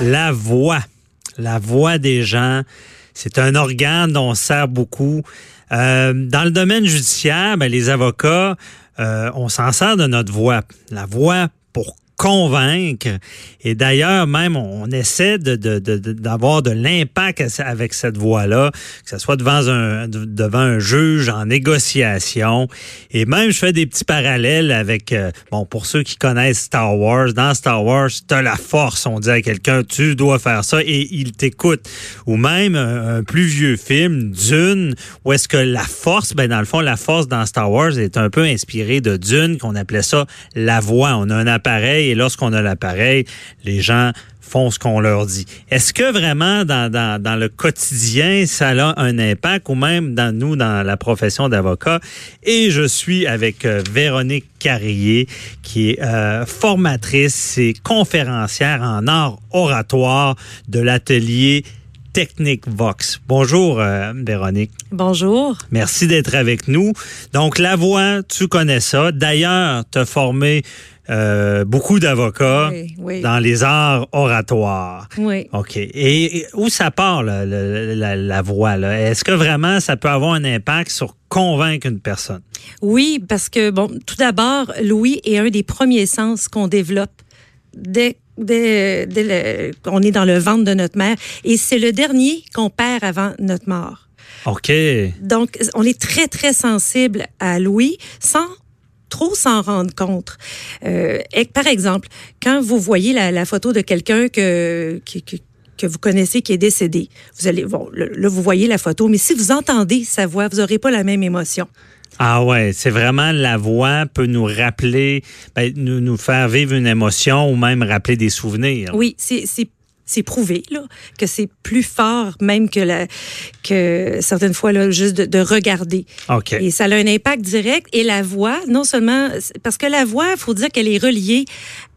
La voix. La voix des gens. C'est un organe dont on sert beaucoup. Euh, dans le domaine judiciaire, ben, les avocats, euh, on s'en sert de notre voix. La voix pour convaincre. Et d'ailleurs, même, on essaie de, d'avoir de, l'impact avec cette voix-là, que ce soit devant un, devant un juge en négociation. Et même, je fais des petits parallèles avec, euh, bon, pour ceux qui connaissent Star Wars, dans Star Wars, tu as la force. On dit à quelqu'un, tu dois faire ça et il t'écoute. Ou même un, plus vieux film, Dune, où est-ce que la force, ben, dans le fond, la force dans Star Wars est un peu inspirée de Dune, qu'on appelait ça la voix. On a un appareil et lorsqu'on a l'appareil, les gens font ce qu'on leur dit. Est-ce que vraiment dans, dans, le quotidien, ça a un impact ou même dans nous, dans la profession d'avocat? Et je suis avec euh, Véronique Carrier, qui est euh, formatrice et conférencière en art oratoire de l'atelier Technique Vox. Bonjour, euh, Véronique. Bonjour. Merci d'être avec nous. Donc, la voix, tu connais ça. D'ailleurs, tu as formé euh, beaucoup d'avocats dans les arts oratoires. Oui. OK. Et, où ça part, la, la, voix? Est-ce que vraiment ça peut avoir un impact sur convaincre une personne? Oui, parce que, bon, tout d'abord, Louis est un des premiers sens qu'on développe dès dès, on est dans le ventre de notre mère. Et c'est le dernier qu'on perd avant notre mort. OK. Donc, on est très, très sensible à Louis sans trop s'en rendre compte. Euh, par exemple, quand vous voyez la, photo de quelqu'un que, que, vous connaissez qui est décédé, vous allez, bon, là, vous voyez la photo, mais si vous entendez sa voix, vous n'aurez pas la même émotion. Ah ouais, c'est vraiment la voix peut nous rappeler, ben, nous, nous faire vivre une émotion ou même rappeler des souvenirs. Oui, c'est c'est prouvé là, que c'est plus fort même que la, que certaines fois là, juste de, regarder. Ok. Et ça a un impact direct. Et la voix, non seulement parce que la voix, il faut dire qu'elle est reliée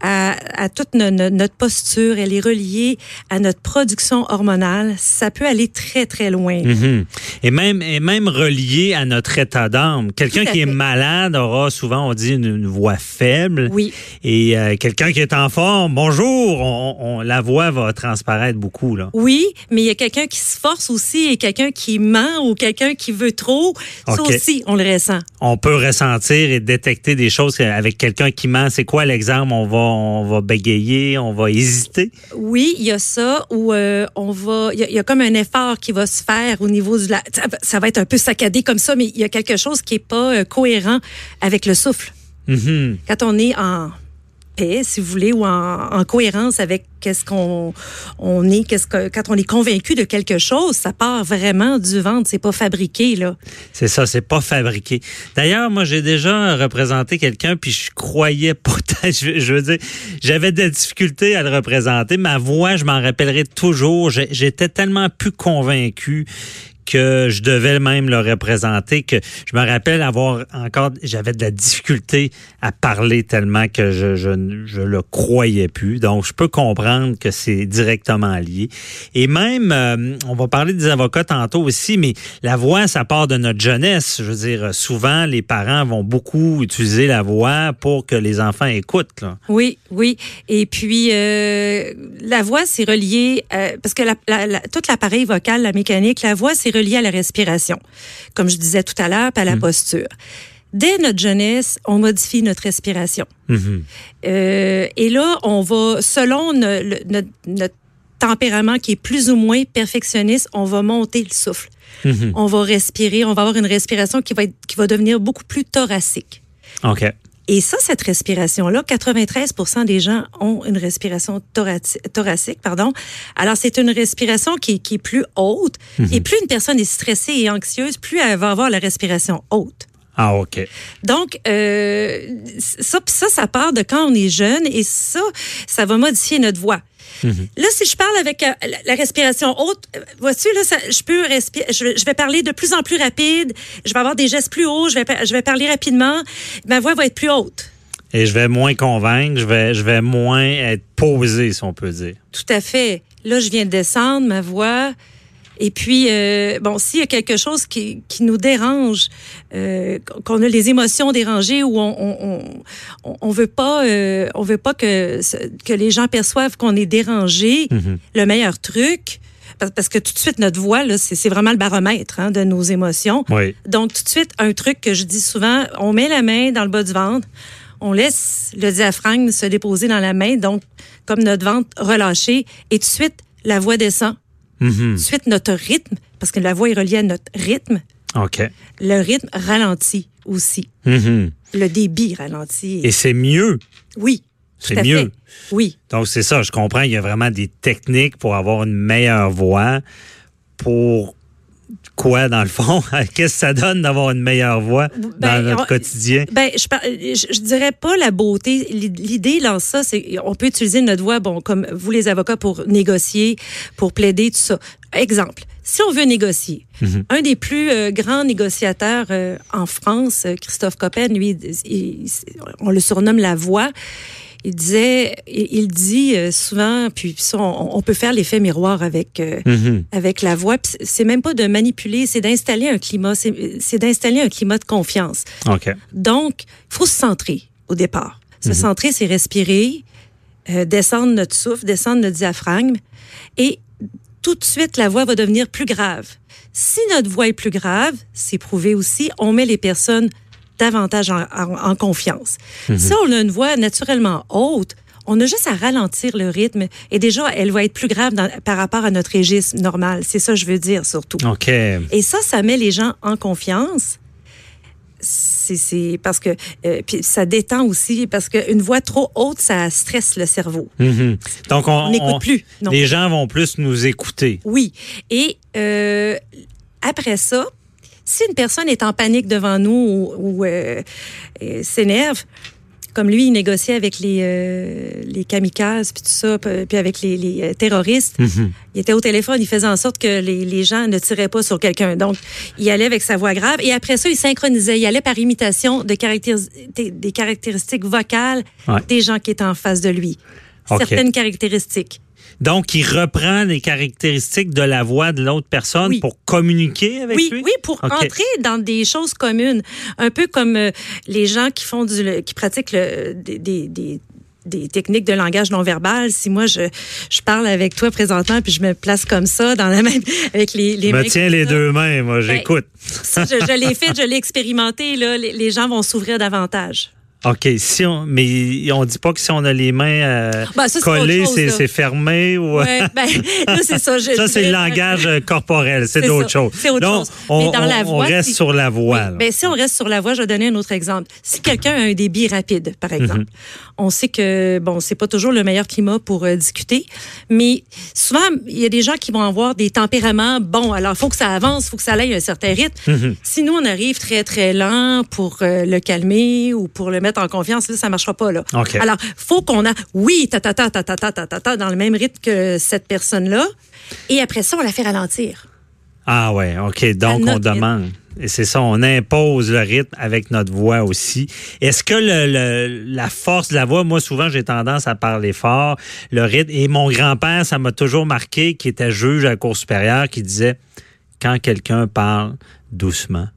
à, à toute notre posture, elle est reliée à notre production hormonale. Ça peut aller très très loin. Mm-hmm. Et même et même reliée à notre état d'âme. Quelqu'un qui est malade aura souvent on dit une, voix faible. Oui. Et euh, quelqu'un qui est en forme, bonjour, on, on, la voix va transparaître beaucoup. Là. Oui, mais il y a quelqu'un qui se force aussi et quelqu'un qui ment ou quelqu'un qui veut trop. Ça aussi, on le ressent. On peut ressentir et détecter des choses avec quelqu'un qui ment. C'est quoi l'exemple? On va, on va bégayer, on va hésiter? Oui, il y a ça où euh, on va. Il y, a comme un effort qui va se faire au niveau du. Ça, va être un peu saccadé comme ça, mais il y a quelque chose qui n'est pas euh, cohérent avec le souffle. Mm-hmm. Quand on est en si vous voulez, ou en, cohérence avec qu'est-ce qu'on on est, qu'est-ce que quand on est convaincu de quelque chose, ça part vraiment du ventre, c'est pas fabriqué là. C'est ça, c'est pas fabriqué. D'ailleurs, moi j'ai déjà représenté quelqu'un puis je croyais pas je, je veux dire, j'avais des difficultés à le représenter, ma voix, je m'en rappellerai toujours, j'étais tellement plus convaincu que je devais même le représenter, que je me rappelle avoir encore, j'avais de la difficulté à parler tellement que je, je, le croyais plus. Donc, je peux comprendre que c'est directement lié. Et même, euh, on va parler des avocats tantôt aussi, mais la voix, ça part de notre jeunesse. Je veux dire, souvent, les parents vont beaucoup utiliser la voix pour que les enfants écoutent. Oui, oui. Et puis, euh, la voix, c'est relié, euh, parce que la, tout l'appareil vocal, la mécanique, la voix, c'est relié à la respiration, comme je disais tout à l'heure, à la mm. posture. Dès notre jeunesse, on modifie notre respiration. Mm-hmm. Euh, et là, on va, selon notre, tempérament qui est plus ou moins perfectionniste, on va monter le souffle. Mm-hmm. On va respirer, on va avoir une respiration qui va, être, qui va devenir beaucoup plus thoracique. OK. Et ça, cette respiration-là, 93% des gens ont une respiration thoracique. Pardon. Alors, c'est une respiration qui, qui, est plus haute. Mhm. Et plus une personne est stressée et anxieuse, plus elle va avoir la respiration haute. Ah, OK. Donc, euh, ça, ça, ça part de quand on est jeune et ça, ça va modifier notre voix. Mhm. Là, si je parle avec euh, la respiration haute, euh, vois-tu, là, je peux respirer, je, vais parler de plus en plus rapide, je vais avoir des gestes plus hauts, je vais, je vais parler rapidement, ma voix va être plus haute. Et je vais moins convaincre, je vais, je vais moins être posé, si on peut dire. Tout à fait. Là, je viens de descendre, ma voix, Et puis, euh, bon, s'il y a quelque chose qui, qui nous dérange, euh, qu'on a les émotions dérangées ou on on, on, on veut pas euh, on veut pas que que les gens perçoivent qu'on est dérangé, Mhm. le meilleur truc, parce- que tout de suite notre voix là, c'est c'est vraiment le baromètre hein, de nos émotions. Oui. Donc, tout de suite, un truc que je dis souvent, on met la main dans le bas du ventre, on laisse le diaphragme se déposer dans la main, donc comme notre ventre relâché, et tout de suite, la voix descend. Mhm. Tout de suite, notre rythme, parce que la voix est reliée à notre rythme, OK. le rythme ralentit aussi. Mhm. Le débit ralentit. Et c'est mieux. oui. C'est mieux. fait. Oui. Donc, c'est ça. Je comprends qu'il y a vraiment des techniques pour avoir une meilleure voix. Pour quoi, dans le fond? Qu'est-ce que ça donne d'avoir une meilleure voix dans Ben, notre on- quotidien? Ben, je, par- je, je dirais pas la beauté. L'idée dans ça, c'est on peut utiliser notre voix, bon, comme vous les avocats, pour négocier, pour plaider, tout ça. Exemple, si on veut négocier, un des plus euh, grands négociateurs euh, en France, Christophe Coppen, lui, il- il- on le surnomme la voix. Il disait, il, dit euh, souvent, puis ça, on, on peut faire l'effet miroir avec euh, Mhm. avec la voix. C'est même pas de manipuler, c'est d'installer un climat, c'est d'installer un climat de confiance. Donc, il faut se centrer au départ. Mhm. Se centrer, c'est respirer, euh, descendre notre souffle, descendre notre diaphragme. Et tout de suite, la voix va devenir plus grave. Si notre voix est plus grave, c'est prouvé aussi, on met les personnes davantage en, en- en confiance. Mhm. Si on a une voix naturellement haute, on a juste à ralentir le rythme et déjà, elle va être plus grave dans- par rapport à notre registre normal. C'est ça que je veux dire surtout. OK. Et ça, ça met les gens en confiance. C'est parce que euh, puis ça détend aussi parce qu'une voix trop haute, ça stresse le cerveau. Mhm. Donc, on, On n'écoute plus. Non. Les gens vont plus nous écouter. Oui. Et euh, après ça, si une personne est en panique devant nous ou, ou, euh, euh, s'énerve, comme lui, il négociait avec les, euh, les kamikazes, puis tout ça, puis avec les, les, euh, terroristes. Mhm. Il était au téléphone, il faisait en sorte que les, les gens ne tiraient pas sur quelqu'un. Donc, il allait avec sa voix grave. Et après ça, il synchronisait. Il allait par imitation de des, caractéristiques vocales Ouais. des gens qui étaient en face de lui. Certaines caractéristiques. Donc, il reprend les caractéristiques de la voix de l'autre personne Oui. pour communiquer avec Oui, lui? oui, pour entrer dans des choses communes, un peu comme euh, les gens qui font du, le- qui pratiquent le- des, des, des- techniques de langage non verbal. Si moi je, je parle avec toi présentement puis je me place comme ça dans la même avec les les Je me mains tiens les ça, deux mains, moi, j'écoute. Ça, je, je l'ai fait, je l'ai expérimenté là. Les, les gens vont s'ouvrir davantage. OK, si on, mais on dit pas que si on a les mains euh, Ben, ça, collées, c'est fermé ou... Ouais, ben là c'est ça. Je- Ça, c'est le langage euh, corporel, c'est d'autres choses. c'est autre Donc, chose. on, Mais dans la on- on reste si- sur la voix. là. Oui. Ben, si on reste sur la voie, je vais donner un autre exemple. Si quelqu'un a un débit rapide, par exemple, Mhm. on sait que bon, c'est pas toujours le meilleur climat pour euh, discuter, mais souvent il y a des gens qui vont avoir des tempéraments bons. Alors, faut que ça avance, faut que ça aille à un certain rythme. Mhm. Si nous on arrive très très lent pour euh, le calmer ou pour le mettre en confiance, là, ça marchera pas. Là. Okay. Alors, faut qu'on a, oui, ta dans le même rythme que cette personne-là. Et après ça, on la fait ralentir. Ah ouais, OK. Donc, on demande. Et c'est ça, on impose le rythme avec notre voix aussi. Est-ce que le, la force de la voix, moi souvent j'ai tendance à parler fort, le rythme, et mon grand-père, ça m'a toujours marqué, qui était juge à la Cour supérieure, qui disait, quand quelqu'un parle doucement,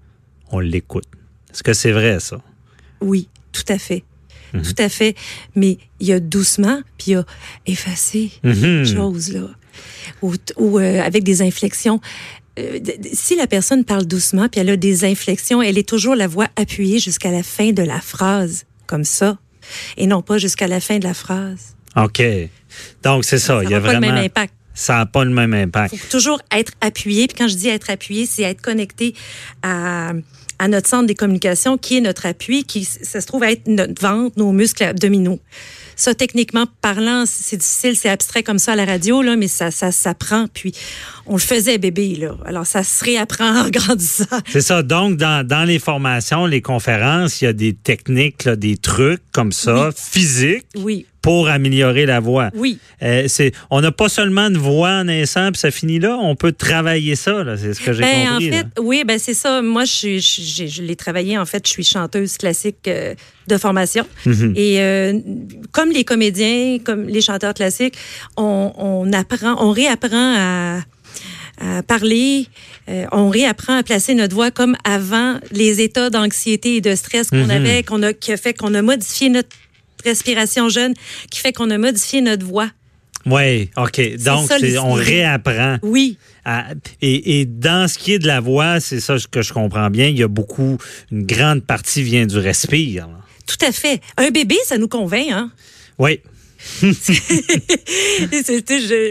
on l'écoute. Est-ce que c'est vrai ça? Oui tout à fait. Mhm. Tout à fait. Mais il y a doucement, puis il y a effacé, Mhm. chose là. Ou, ou, euh, avec des inflexions. Euh, si la personne parle doucement, puis elle a des inflexions, elle est toujours la voix appuyée jusqu'à la fin de la phrase, comme ça, et non pas jusqu'à la fin de la phrase. OK. Donc, c'est ça. Ça il y a pas le vraiment. même impact. Ça n'a pas le même impact. faut toujours être appuyé. Puis quand je dis être appuyé, c'est être connecté à, à notre centre des communications, qui est notre appui, qui ça se trouve être notre ventre, nos muscles abdominaux. Ça, techniquement parlant, c'est difficile, c'est abstrait comme ça à la radio, là, mais ça, ça s'apprend. Puis on le faisait bébé, là. Alors ça se réapprend en grandissant. C'est ça. Donc, dans, dans les formations, les conférences, il y a des techniques, là, des trucs comme ça, physiques, Oui, pour améliorer la voix. oui. Euh, c'est, on n'a pas seulement une voix en naissant puis ça finit là. On peut travailler ça. là. C'est ce que j'ai Ben, en compris. fait, là. oui, ben c'est ça. Moi, je, suis- je, je, je l'ai travaillé. En fait, je suis chanteuse classique euh, de formation. Mhm. Et euh, comme les comédiens, comme les chanteurs classiques, on, on apprend, on réapprend à, à parler. Euh, on réapprend à placer notre voix comme avant les états d'anxiété et de stress qu'on Mhm. avait, qu'on a, qui a fait qu'on a modifié notre respiration jeune, qui fait qu'on a modifié notre voix. Oui, OK. Donc, ça, on réapprend. Oui. à- et, et dans ce qui est de la voix, c'est ça que je comprends bien, il y a beaucoup, une grande partie vient du respire. là. Tout à fait. Un bébé, ça nous convainc, hein? Oui. Je-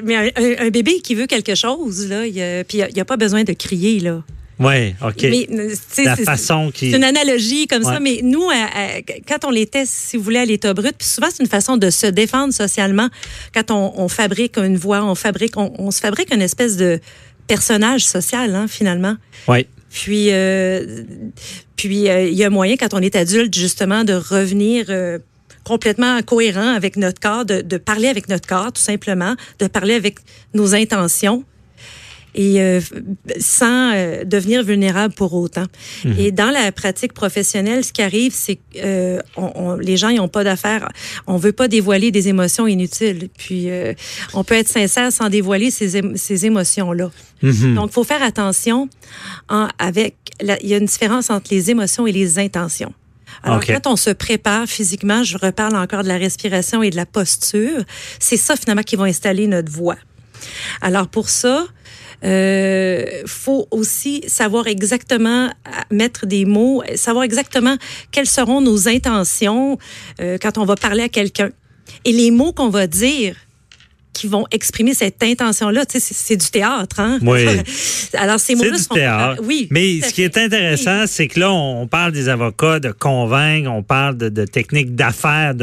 mais un, bébé qui veut quelque chose, là, il puis il n'y a, pas besoin de crier, là. Oui, OK. Mais, euh, la façon qui. C'est une analogie comme Ouais. ça, mais nous, à- à- quand on était, si vous voulez, à l'état brut, puis souvent c'est une façon de se défendre socialement. Quand on, on fabrique une voix, on fabrique, on, on se fabrique une espèce de personnage social, hein, finalement. Oui. Puis, euh, puis euh, il y a moyen, quand on est adulte, justement, de revenir euh, complètement cohérent avec notre corps, de, de parler avec notre corps, tout simplement, de parler avec nos intentions et euh, sans euh, devenir vulnérable pour autant. Et dans la pratique professionnelle, ce qui arrive, c'est que euh, on, on- les gens n'ont pas d'affaires. On veut pas dévoiler des émotions inutiles. Puis euh, on peut être sincère sans dévoiler ces, ces émotions-là. Mhm. Donc, il faut faire attention en- avec. la- il y a une différence entre les émotions et les intentions. Alors, quand on se prépare physiquement, je reparle encore de la respiration et de la posture, c'est ça finalement qui va installer notre voix. Alors, pour ça, euh, faut aussi savoir exactement euh, mettre des mots, savoir exactement quelles seront nos intentions euh, quand on va parler à quelqu'un. Et les mots qu'on va dire qui vont exprimer cette intention-là, tu sais, c'est- du théâtre, hein? Oui. Alors, ces C'est mots-là sont théâtre. Oui. Mais ce qui est intéressant, c'est que là, on parle des avocats de convaincre, on parle de, de techniques d'affaires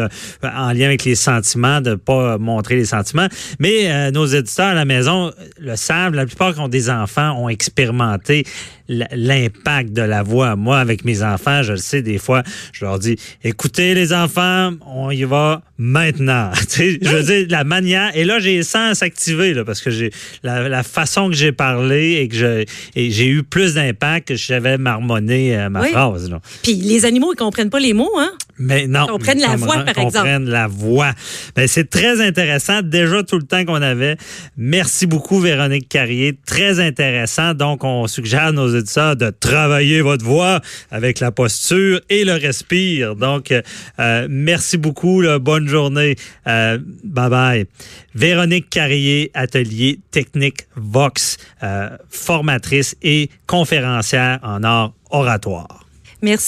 en lien avec les sentiments, de pas montrer les sentiments. Mais euh, nos éditeurs à la maison le savent, la plupart qui ont des enfants ont expérimenté l'impact de la voix. Moi, avec mes enfants, je le sais, des fois, je leur dis, écoutez les enfants, on y va maintenant. Tu sais, je veux dire, la manière, et là, j'ai les sens s'activer, là, parce que j'ai la, la façon que j'ai parlé et que je, et j'ai eu plus d'impact que j'avais marmonné euh, ma Oui. phrase. Là. Puis les animaux, ils comprennent pas les mots, hein? Mais non. Comprennent la ils voix, par exemple. comprennent la voix. Ben, c'est très intéressant. Déjà tout le temps qu'on avait. Merci beaucoup, Véronique Carrier. Très intéressant. Donc, on suggère à nos éditeurs de travailler votre voix avec la posture et le respire. Donc, euh, merci beaucoup. là. Bonne journée. Euh, bye bye. Véronique Carrier, atelier technique Vox, euh, formatrice et conférencière en art oratoire. Merci.